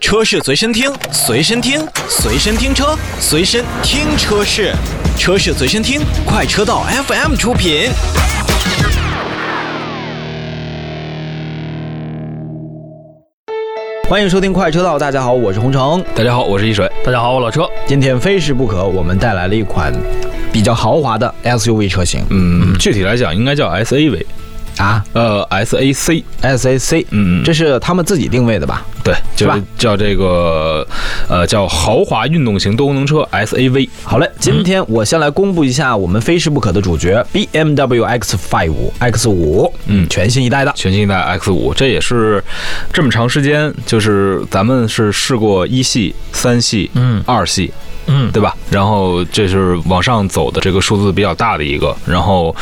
车是随身听，随身听，随身听车，随身听车是，车是随身听，快车道 FM 出品。欢迎收听快车道，大家好，我是洪城。大家好，我是一水。大家好，我老车。今天非试不可，我们带来了一款比较豪华的 SUV 车型嗯，具体来讲应该叫 SAV，啊呃，SAC，，SAC，嗯这是他们自己定位的吧？对，就是叫这个，呃，叫豪华运动型多功能车 SAV。好嘞，今天我先来公布一下我们非试不可的主角 BMW X5 X 五嗯。全新一代的。全新一代 X 五，这也是这么长时间，就是咱们是试过一系、三系、嗯。二系，嗯，对吧？然后这是往上走的这个数字比较大的一个，然后，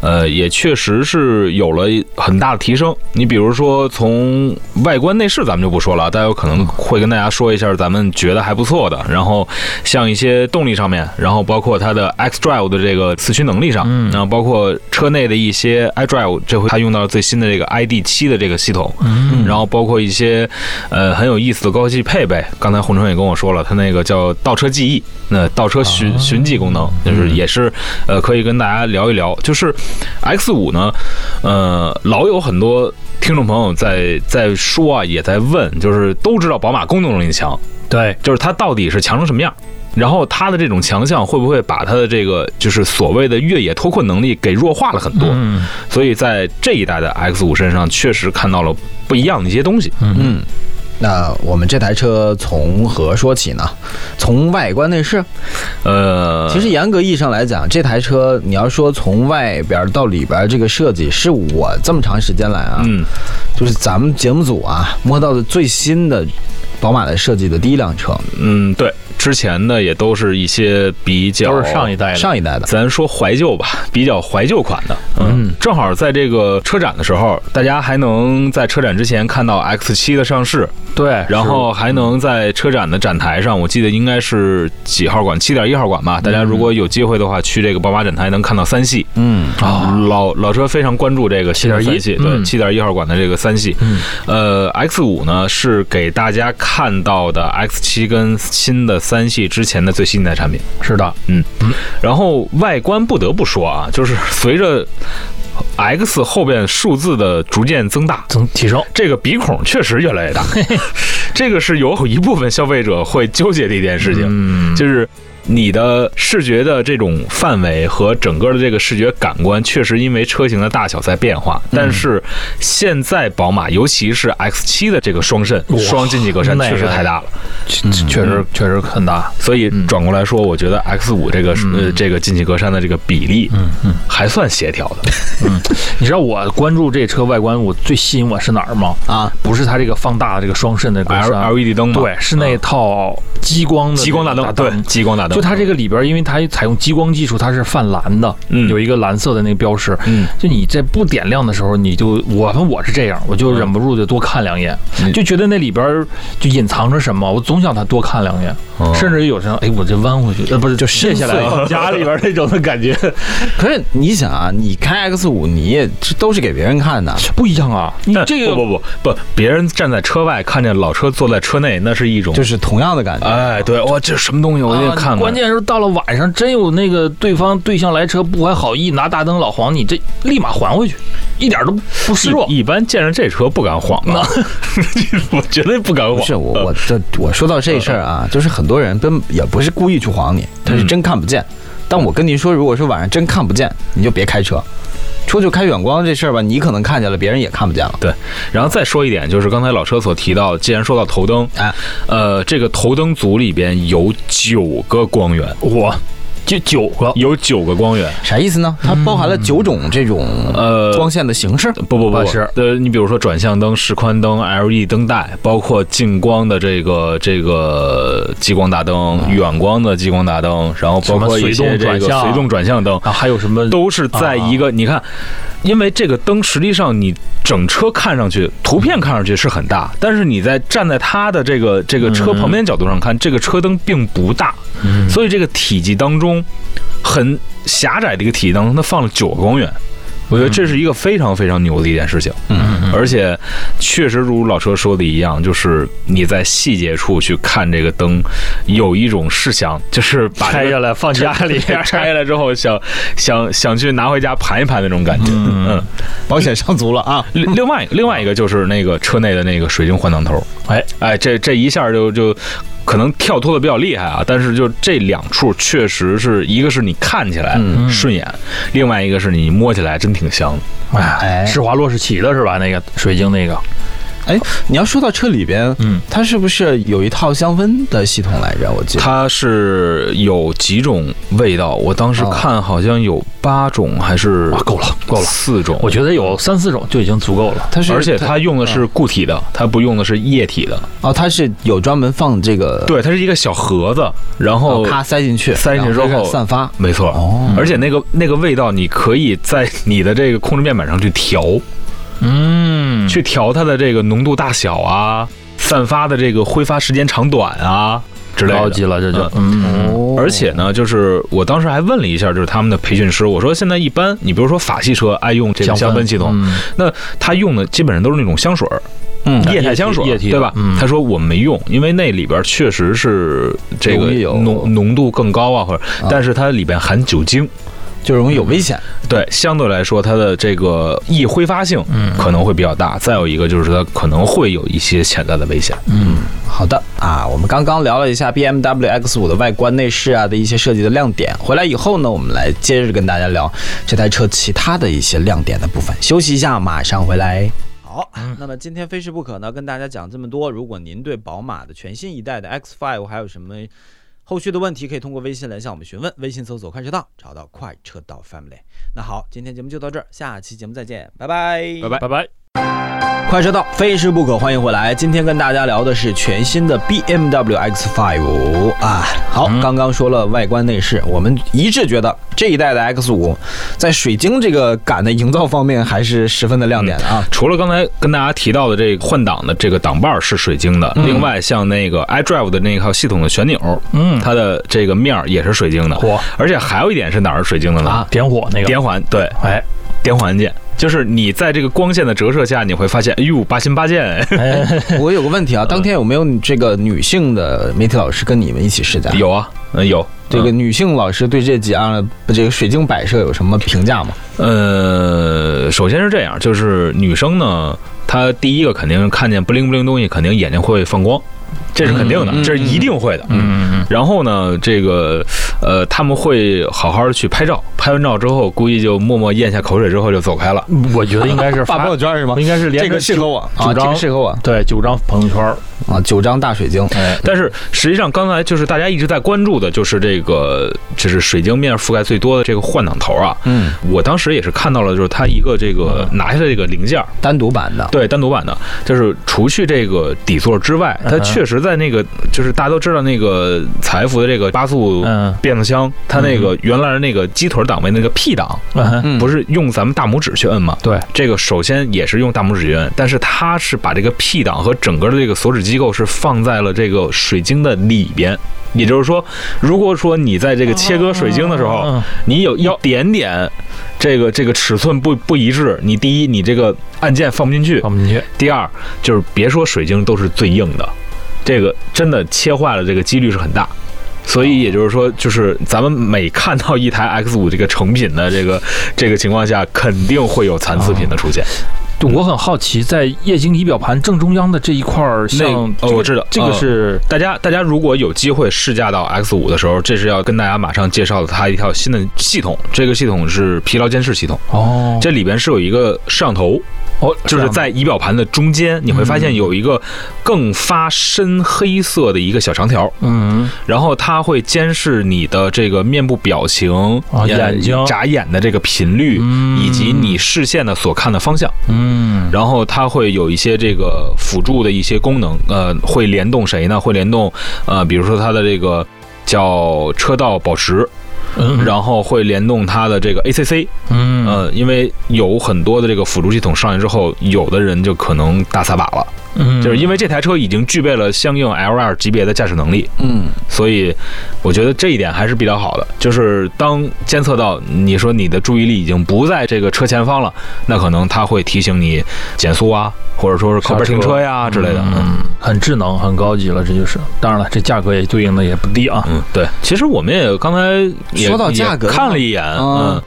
呃，也确实是有了很大的提升。你比如说从外观内饰咱们就不说了，大家有可能会跟大家说一下咱们觉得还不错的。然后像一些动力上面，然后包括它的 X Drive 的这个四驱能力上，嗯然后包括车内的一些 iDrive，这回它用到了最新的这个 ID 七的这个系统，嗯然后包括一些呃很有意思的高科技配备。刚才洪城也跟我说了，它那个叫倒车记忆，那倒车寻寻迹功能，就是也是呃可以跟大家聊一聊。就是 X 五呢，呃，老有很多听众朋友在在说啊，也在问，就是都知道宝马公动能力强，对，就是它到底是强成什么样？然后它的这种强项会不会把它的这个就是所谓的越野脱困能力给弱化了很多？嗯所以在这一代的 X 五身上，确实看到了不一样的一些东西。嗯，那我们这台车从何说起呢？从外观内饰，呃，其实严格意义上来讲，这台车你要说从外边到里边这个设计，是我这么长时间来啊，嗯，就是咱们节目组啊摸到的最新的宝马的设计的第一辆车，嗯，对，之前的也都是一些比较都是上一代的。上一代的。咱说怀旧吧，比较怀旧款的。嗯，正好在这个车展的时候，大家还能在车展之前看到 X 七的上市，对，然后还能在车展的展台上，我记得应该是几号馆，七点一号馆吧。大家如果有机会的话，去这个宝马展台能看到三系。嗯，啊，老老车非常关注这个新的7.1系，对，嗯七点一号馆的这个三系。嗯呃，X 五呢是给大家看到的 X 七跟新的三系之前的最新一代产品。是的，嗯然后外观不得不说啊，就是随着 X 后边数字的逐渐增大，增提升。这个鼻孔确实越来越大，这个是有一部分消费者会纠结的一件事情，嗯，就是。你的视觉的这种范围和整个的这个视觉感官，确实因为车型的大小在变化。但是现在宝马，尤其是 X 7的这个双肾双进气格栅，确实太大了。确确实确实很大。所以转过来说，我觉得 X 5这个呃这个进气格栅的这个比例，嗯嗯，还算协调的。嗯你知道我关注这车外观，我最吸引我是哪儿吗？啊，不是它这个放大的这个双肾的格 L 栅，LED 灯嘛，对，是那套激光的激光大灯，对，激光大灯。就它这个里边，因为它采用激光技术，它是泛蓝的，嗯有一个蓝色的那个标识。嗯，就你在不点亮的时候，你就我反正我是这样，我就忍不住就多看两眼，嗯就觉得那里边就隐藏着什么，我总想它多看两眼，哦甚至有时候，哎，我这弯回去，呃，不是，就卸下来了 家里边那种的感觉，可是你想啊，你开 X 五，你也这都是给别人看的，不一样啊！你这个不不不不，别人站在车外看见老车坐在车内，那是一种就是同样的感觉。哎，对，哇，这什么东西？我得啊看看。关键是到了晚上，真有那个对方对象来车不怀好意，拿大灯老晃你，这立马还回去，一点都不示弱。一一般见着这车不敢晃啊，我绝对不敢晃。不是我我这我说到这事儿啊，就是很多人根也不是故意去晃你，他是真看不见。但我跟您说，如果说晚上真看不见，你就别开车。出去开远光这事儿吧，你可能看见了，别人也看不见了。对，然后再说一点，就是刚才老车所提到，既然说到头灯，哎，呃，这个头灯组里边有九个光源，我就九个，有九个光源。啥意思呢？它包含了九种这种呃光线的形式。不不不不是呃，你比如说转向灯、示宽灯、LED 灯带，包括近光的这个这个激光大灯、远光的激光大灯，然后包括一些这个随动转向随动转向灯，啊，还有什么都是在一个你看，因为这个灯实际上你整车看上去，图片看上去是很大，但是你在站在它的这个这个车旁边角度上看，这个车灯并不大，所以这个体积当中很狭窄的一个体积当中，它放了九个光源。我觉得这是一个非常非常牛的一件事情。嗯，而且确实如老车说的一样，就是你在细节处去看这个灯，有一种是想就是把拆下来放家里边 拆下来之后想想想去拿回家盘一盘那种感觉。嗯，保险上足了啊。另另外另外一个就是那个车内的那个水晶换挡头，哎哎，这这一下就就。可能跳脱的比较厉害啊，但是就这两处确实是一个是你看起来嗯。顺眼，另外一个是你摸起来真挺香。的。施华洛世奇的是吧？那个水晶那个，哎，你要说到车里边，嗯，它是不是有一套香氛的系统来着？我记得它是有几种味道，我当时哦看好像有八种还是哇够了够了四种。我觉得有三四种就已经足够了。它是，而且它用的是固体的，它不用的是液体的。哦，它是有专门放这个，对，它是一个小盒子，然后哦，咔塞进去，塞进去之后散发。没错，哦而且那个那个味道，你可以在你的这个控制面板上去调，嗯，去调它的这个浓度大小啊，散发的这个挥发时间长短啊之类的。高级了，这就。嗯嗯哦。而且呢，就是我当时还问了一下，就是他们的培训师，我说现在一般，你比如说法系车爱用这个香氛系统，嗯。那他用的基本上都是那种香水儿，嗯液态香水，液体对吧？嗯。他说我没用，因为那里边确实是这个浓浓度更高啊，或者，但是它里边含酒精，就容易有危险。对，相对来说它的这个易挥发性嗯可能会比较大。再有一个就是它可能会有一些潜在的危险。嗯，好的啊，我们刚刚聊了一下 BMW X5 的外观内饰啊的一些设计的亮点。回来以后呢，我们来接着跟大家聊这台车其他的一些亮点的部分。休息一下，马上回来。好，那么今天非试不可呢，跟大家讲这么多。如果您对宝马的全新一代的 X5 还有什么后续的问题，可以通过微信来向我们询问。微信搜索“快车道”，找到“快车道 Family”。那好，今天节目就到这儿，下期节目再见，拜拜，拜拜拜拜。快车道，非吃不可，欢迎回来。今天跟大家聊的是全新的 BMW X5 啊。好，刚刚说了外观内饰，我们一致觉得这一代的 X5 在水晶这个感的营造方面还是十分的亮点的啊。除了刚才跟大家提到的这个换挡的这个挡把儿是水晶的，另外像那个 iDrive 的那套系统的旋钮，嗯，它的这个面儿也是水晶的。火而且还有一点是哪儿是水晶的呢？啊点火那个，点环，对，哎点火按键。就是你在这个光线的折射下，你会发现，哎呦，八心八箭，哎，我有个问题啊，当天有没有这个女性的媒体老师跟你们一起试驾？有啊，嗯，有这个女性老师对这几样这个水晶摆设有什么评价吗？呃，首先是这样，就是女生呢，她第一个肯定看见不灵不灵东西，肯定眼睛会放光，这是肯定的，这是一定会的。嗯然后呢，这个呃，他们会好好的去拍照，拍完照之后，估计就默默咽下口水之后就走开了。嗯，我觉得应该是 发朋友圈是吗？应该是连这个适合我啊，这个适合我对九张朋友圈，啊，九张大水晶。哎，但是实际上，刚才就是大家一直在关注的，就是这个就是水晶面覆盖最多的这个换挡头啊。嗯，我当时也是看到了，就是它一个这个拿下来这个零件，单独版的。对，单独版的，就是除去这个底座之外，它确实在那个，就是大家都知道那个财富的这个八速嗯。变速箱，它那个原来的那个鸡腿档位那个 P 档，不是用咱们大拇指去摁吗？对，这个首先也是用大拇指去摁，但是它是把这个 P 档和整个的这个锁止机构是放在了这个水晶的里边。也就是说，如果说你在这个切割水晶的时候，嗯。你有一点点这个这个尺寸不不一致，你第一你这个按键放不进去，放不进去，第二就是别说水晶都是最硬的，这个真的切坏了这个几率是很大。所以也就是说，就是咱们每看到一台 X 五这个成品的这个这个情况下，肯定会有残次品的出现。对我很好奇，在液晶仪表盘正中央的这一块儿，像哦这个我知道这个呃是大家大家如果有机会试驾到 X 五的时候，这是要跟大家马上介绍的它一套新的系统。这个系统是疲劳监视系统，哦，这里边是有一个摄像头，哦就是在仪表盘的中间，你会发现有一个更发深黑色的一个小长条。嗯然后它会监视你的这个面部表情、眼睛眨眼的这个频率，嗯以及你视线的所看的方向。嗯然后它会有一些这个辅助的一些功能，呃，会联动谁呢？会联动呃，比如说它的这个叫车道保持，嗯，然后会联动它的这个 ACC，嗯呃，因为有很多的这个辅助系统上来之后，有的人就可能大撒把了。嗯就是因为这台车已经具备了相应 L2 级别的驾驶能力，嗯，所以我觉得这一点还是比较好的。就是当监测到你说你的注意力已经不在这个车前方了，那可能它会提醒你减速啊，或者说是靠边停车呀之类的。嗯嗯，很智能，很高级了，这就是。当然了，这价格也对应的也不低啊。嗯，对，其实我们也刚才也说到价格看了一眼，嗯嗯。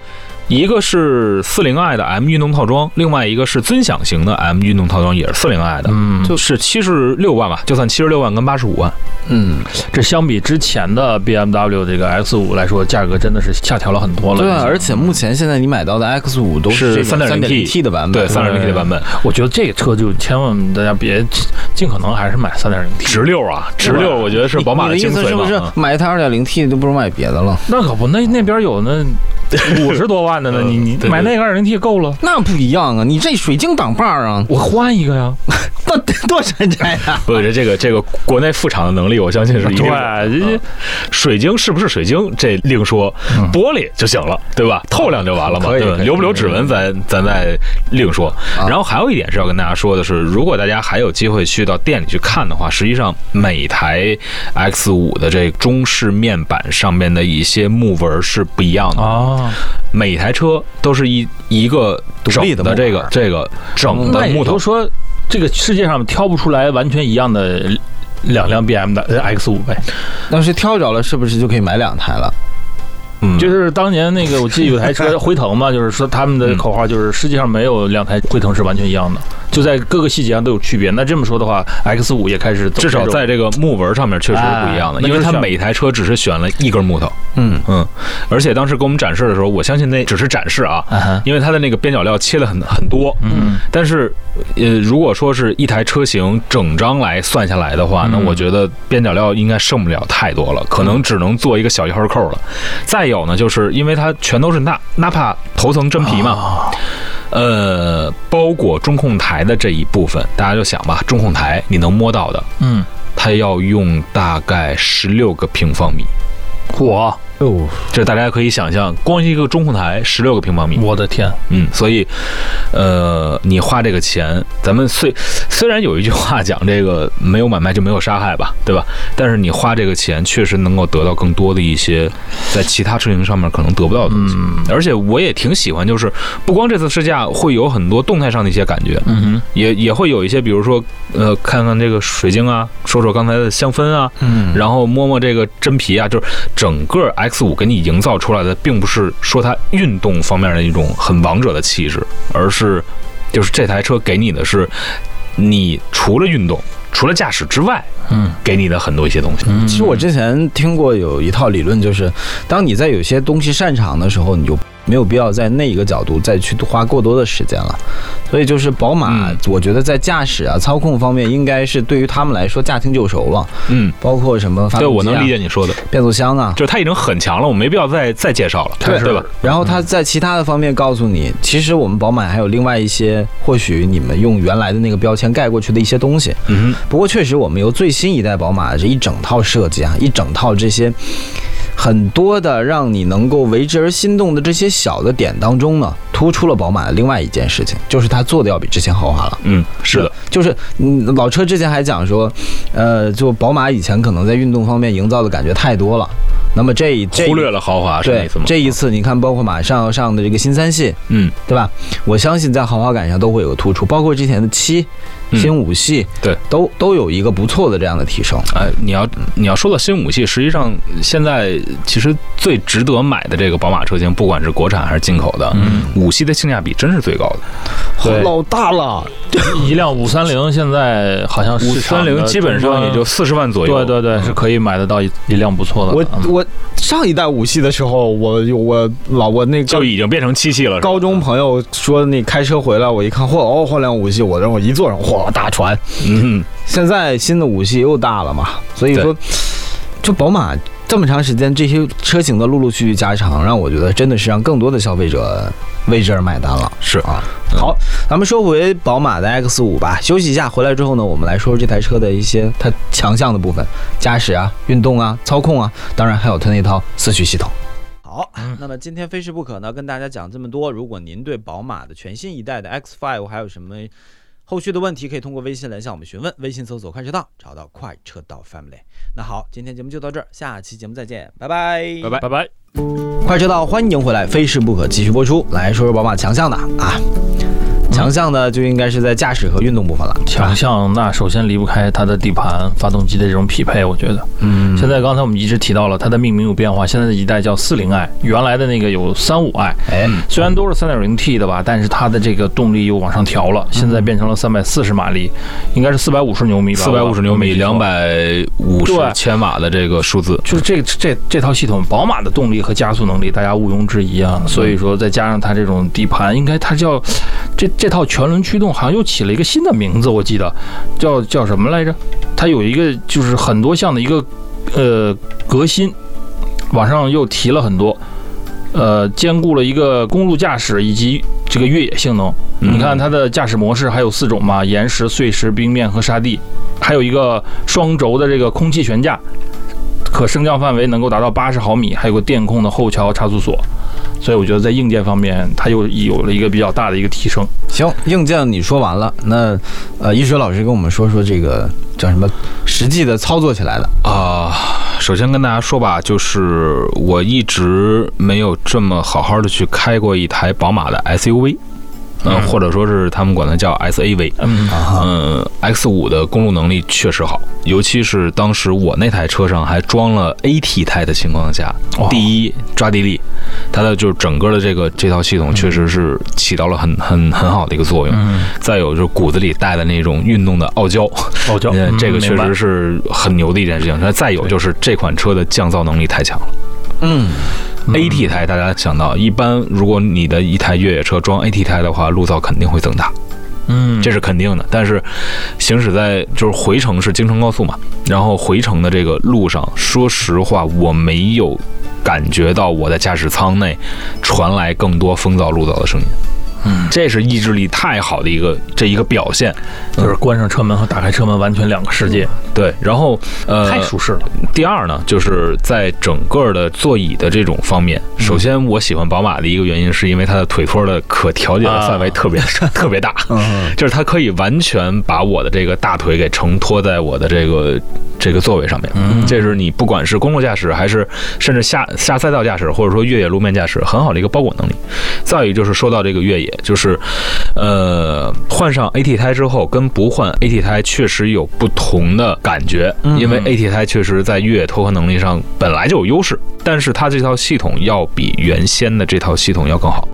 一个是四零 i 的 M 运动套装，另外一个是尊享型的 M 运动套装，也是四零 i 的，嗯，就是七十六万吧，就算七十六万跟八十五万。嗯，这相比之前的 BMW 这个 X 五来说，价格真的是下调了很多了。对啊，而且目前现在你买到的 X 五都是三点零 T, T 的版本，对，三点零 T 的版本，我觉得这个车就千万大家别尽可能还是买三点零 T。直六啊，直六，我觉得是宝马你的意精髓嘛。思是不是嗯买一台二点零 T 就不如买别的了？那可不，那那边有那 五十多万的呢，你你买那个二零 T 够了。那不一样啊！你这水晶挡把儿啊，我换一个呀，那 得多山寨啊！不是这个这个国内副厂的能力，我相信是一定。对，这水晶是不是水晶这另说，玻璃就行了，对吧？透亮就完了嘛，对吧？可以留不留指纹咱咱再另说。然后还有一点是要跟大家说的是，如果大家还有机会去到店里去看的话，实际上每台 X 五的这中式面板上面的一些木纹是不一样的。啊，每台车都是一一个独立的这个这个整的那木头嗯说，这个世界上挑不出来完全一样的两辆 BM 的呃 X 五呗。要是挑着了，是不是就可以买两台了？嗯，就是当年那个，我记得有台车辉腾嘛，就是说他们的口号就是世界上没有两台辉腾是完全一样的，就在各个细节上都有区别。那这么说的话，X 五也开始走至少在这个木纹上面确实是不一样的，因为它每台车只是选了一根木头，嗯，嗯，而且当时给我们展示的时候，我相信那只是展示啊，啊因为它的那个边角料切了很很多，嗯，但是呃，如果说是一台车型整张来算下来的话，那嗯。我觉得边角料应该剩不了太多了，可能只能做一个小一号扣了。再有呢，就是因为它全都是纳纳帕头层真皮嘛，啊。呃，包裹中控台的这一部分，大家就想吧，中控台你能摸到的，嗯，它要用大概十六个平方米。我哦，这大家可以想象，光一个中控台十六个平方米，我的天，嗯，所以，呃，你花这个钱，咱们虽虽然有一句话讲这个没有买卖就没有杀害吧，对吧？但是你花这个钱，确实能够得到更多的一些在其他车型上面可能得不到的东西。嗯。而且我也挺喜欢，就是不光这次试驾会有很多动态上的一些感觉，嗯哼，也也会有一些，比如说，呃，看看这个水晶啊，说说刚才的香氛啊，嗯，然后摸摸这个真皮啊，就是整个 X 五给你营造出来的，并不是说它运动方面的一种很王者的气质，而是就是这台车给你的是，你除了运动，除了驾驶之外，嗯给你的很多一些东西。嗯，其实我之前听过有一套理论，就是当你在有些东西擅长的时候，你就没有必要在那一个角度再去花过多的时间了。所以就是宝马嗯，我觉得在驾驶啊、操控方面，应该是对于他们来说驾轻就熟了。嗯，包括什么发对，动机啊我能理解你说的，变速箱啊，就是它已经很强了，我没必要再再介绍了，对对吧？然后它在其他的方面告诉你，其实我们宝马还有另外一些，或许你们用原来的那个标签盖过去的一些东西。嗯哼，不过确实，我们由最新一代宝马这一整套设计啊，一整套这些很多的让你能够为之而心动的这些小的点当中呢，突出了宝马的另外一件事情，就是它做的要比之前豪华了。嗯，是的，就是嗯，老车之前还讲说，呃，就宝马以前可能在运动方面营造的感觉太多了。那么这一这忽略了豪华对吗？这一次，你看，包括马上要上的这个新三系，嗯，对吧？我相信在豪华感上都会有个突出，包括之前的七、嗯新五系，对，都都有一个不错的这样的提升。哎，你要你要说到新武系，实际上现在其实最值得买的这个宝马车型，不管是国产还是进口的，嗯五系的性价比真是最高的。对老大了，一辆五三零现在好像五市场的三零基本上也就四十万左右。对对对，是可以买得到一一辆不错的。我嗯我上一代五系的时候，我我老我那就已经变成七系了。高中朋友说那开车回来，我一看，嚯哦，换辆五系，我然后一坐上，嚯大船。嗯，现在新的五系又大了嘛，所以说，就宝马这么长时间这些车型的陆陆续续加长，让我觉得真的是让更多的消费者为之而买单了。是啊，好，咱们说回宝马的 X 五吧。休息一下，回来之后呢，我们来说说这台车的一些它强项的部分，驾驶啊、运动啊、操控啊，当然还有它那套四驱系统。好，那么今天非试不可呢，跟大家讲这么多。如果您对宝马的全新一代的 X5 还有什么后续的问题可以通过微信来向我们询问，微信搜索“快车道”，找到“快车道 Family”。那好，今天节目就到这儿，下期节目再见，拜拜，拜拜拜拜。快车道，欢迎回来，非试不可，继续播出。来说说宝马强项的啊，强项呢就应该是在驾驶和运动部分了。强项那首先离不开它的底盘、发动机的这种匹配，我觉得。嗯，现在刚才我们一直提到了它的命名有变化，现在的一代叫四零 i，原来的那个有三五 i，哎，虽然都是三点零 T 的吧，但是它的这个动力又往上调了，现在变成了三百四十马力，应该是四百五十牛米吧？四百五十牛米，两。百五十千瓦的这个数字，就是这这这套系统，宝马的动力和加速能力，大家毋庸置疑啊。所以说，再加上它这种底盘，应该它叫这这套全轮驱动，好像又起了一个新的名字，我记得叫叫什么来着？它有一个就是很多项的一个呃革新，网上又提了很多，呃，兼顾了一个公路驾驶以及这个越野性能。嗯你看它的驾驶模式还有四种嘛，岩石、碎石、冰面和沙地，还有一个双轴的这个空气悬架，可升降范围能够达到八十毫米，还有个电控的后桥差速锁，所以我觉得在硬件方面，它又有了一个比较大的一个提升。行，硬件你说完了，那呃，一水老师跟我们说说这个叫什么实际的操作起来的。啊、首先跟大家说吧，就是我一直没有这么好好的去开过一台宝马的 SUV，嗯、嗯或者说是他们管它叫 SAV。嗯，X 五的公路能力确实好，尤其是当时我那台车上还装了 AT 胎的情况下，第一抓地力，它的就是整个的这个这套系统确实是起到了很很很好的一个作用。嗯，再有就是骨子里带的那种运动的傲娇，傲娇，嗯，这个确实是很牛的一件事情。那再有就是这款车的降噪能力太强了。嗯，AT 胎，大家想到，一般如果你的一台越野车装 AT 胎的话，路噪肯定会增大，嗯，这是肯定的。但是行驶在就是回程是京承高速嘛，然后回程的这个路上，说实话，我没有感觉到我的驾驶舱内传来更多风噪路噪的声音。嗯，这是意志力太好的一个这一个表现。就是关上车门和打开车门完全两个世界，对，然后呃，太舒适了。第二呢，就是在整个的座椅的这种方面，首先我喜欢宝马的一个原因，是因为它的腿托的可调节的范围特别、特别大，嗯就是它可以完全把我的这个大腿给承托在我的这个这个座位上面。嗯这是你不管是公路驾驶，还是甚至下下赛道驾驶，或者说越野路面驾驶，很好的一个包裹能力。再有就是说到这个越野，就是呃换上 AT 胎之后，跟不换 AT 胎确实有不同的感觉，嗯因为 AT 胎确实在越野脱壳能力上本来就有优势，但是它这套系统要比原先的这套系统要更好。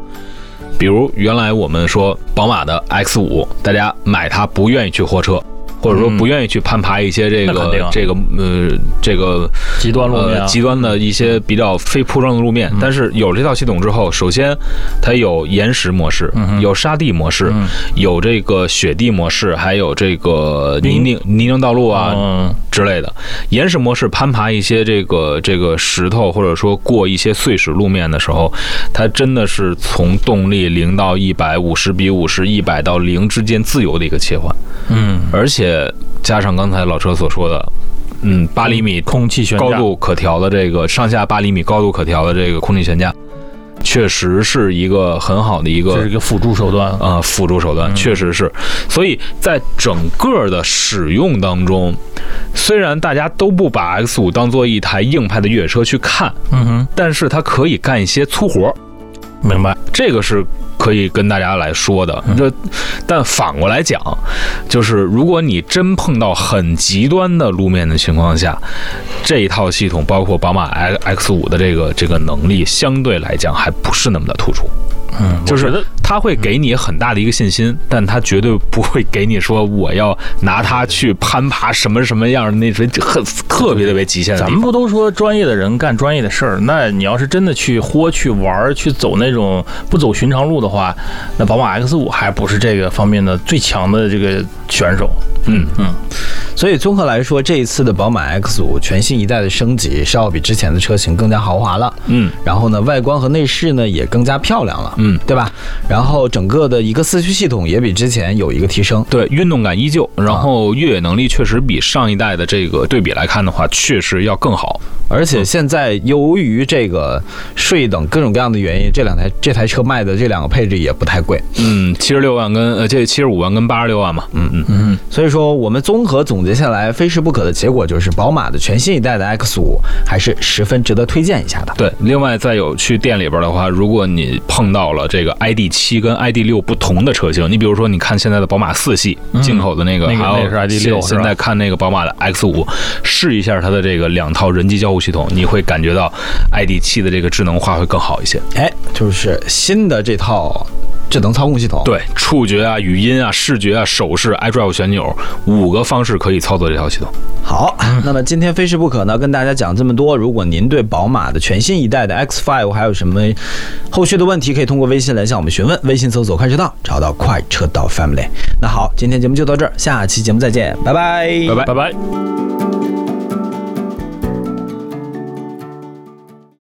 比如原来我们说宝马的 X 五大家买它不愿意去货车。或者说不愿意去攀爬一些这个、这个呃这个极端路面极端的一些比较非铺装的路面，嗯。但是有这套系统之后，首先它有岩石模式，嗯有沙地模式，嗯。有这个雪地模式，还有这个泥泞泥泞道路啊、嗯之类的。岩石模式攀爬一些这个这个石头，或者说过一些碎石路面的时候，它真的是从动力零到一百五十比五十，一百到零之间自由的一个切换，嗯，而且加上刚才老车所说的，嗯，八厘米空气悬架高度可调的这个上下八厘米高度可调的这个空气悬架，确实是一个很好的一个这是一个辅助手段。呃辅助手段，嗯确实是。所以在整个的使用当中，虽然大家都不把 X 五当做一台硬派的越野车去看，嗯哼，但是它可以干一些粗活儿，明白。这个是可以跟大家来说的。嗯这，但反过来讲，就是如果你真碰到很极端的路面的情况下，这一套系统包括宝马 X X 五的这个这个能力，相对来讲还不是那么的突出。嗯，就是我觉得它会给你很大的一个信心，但他绝对不会给你说我要拿它去攀爬什么什么样的那种很特别特别极限的。咱们不都说专业的人干专业的事儿？那你要是真的去豁、去玩儿、去走那种不走寻常路的话，那宝马 X 五还不是这个方面的最强的这个选手。嗯嗯，所以综合来说，这一次的宝马 X 五全新一代的升级是要比之前的车型更加豪华了。嗯然后呢，外观和内饰呢也更加漂亮了，嗯，对吧？然然后整个的一个四驱系统也比之前有一个提升。对，运动感依旧，然后越野能力确实比上一代的这个对比来看的话，确实要更好。而且现在由于这个税等各种各样的原因，这两台这台车卖的这两个配置也不太贵。嗯，七十六万跟呃这七十五万跟八十六万嘛，嗯嗯。嗯，所以说，我们综合总结下来，非试不可的结果就是，宝马的全新一代的 X 五还是十分值得推荐一下的。对，另外再有去店里边的话，如果你碰到了这个 ID 7跟 ID 六不同的车型，你比如说你看现在的宝马四系进口的那个，那个还有现在看那个宝马的 X 五试一下它的这个两套人机交互系统，你会感觉到 ID 七的这个智能化会更好一些。哎，就是新的这套智能操控系统。，对，触觉啊、语音啊、视觉啊、手势、iDrive 旋钮五个方式可以操作这套系统。好，那么今天非试不可呢，跟大家讲这么多。如果您对宝马的全新一代的 X5 还有什么后续的问题，可以通过微信来向我们询问。微信搜索“快车道”，找到“快车道 Family”。那好，今天节目就到这儿，下期节目再见，拜拜，拜拜拜拜。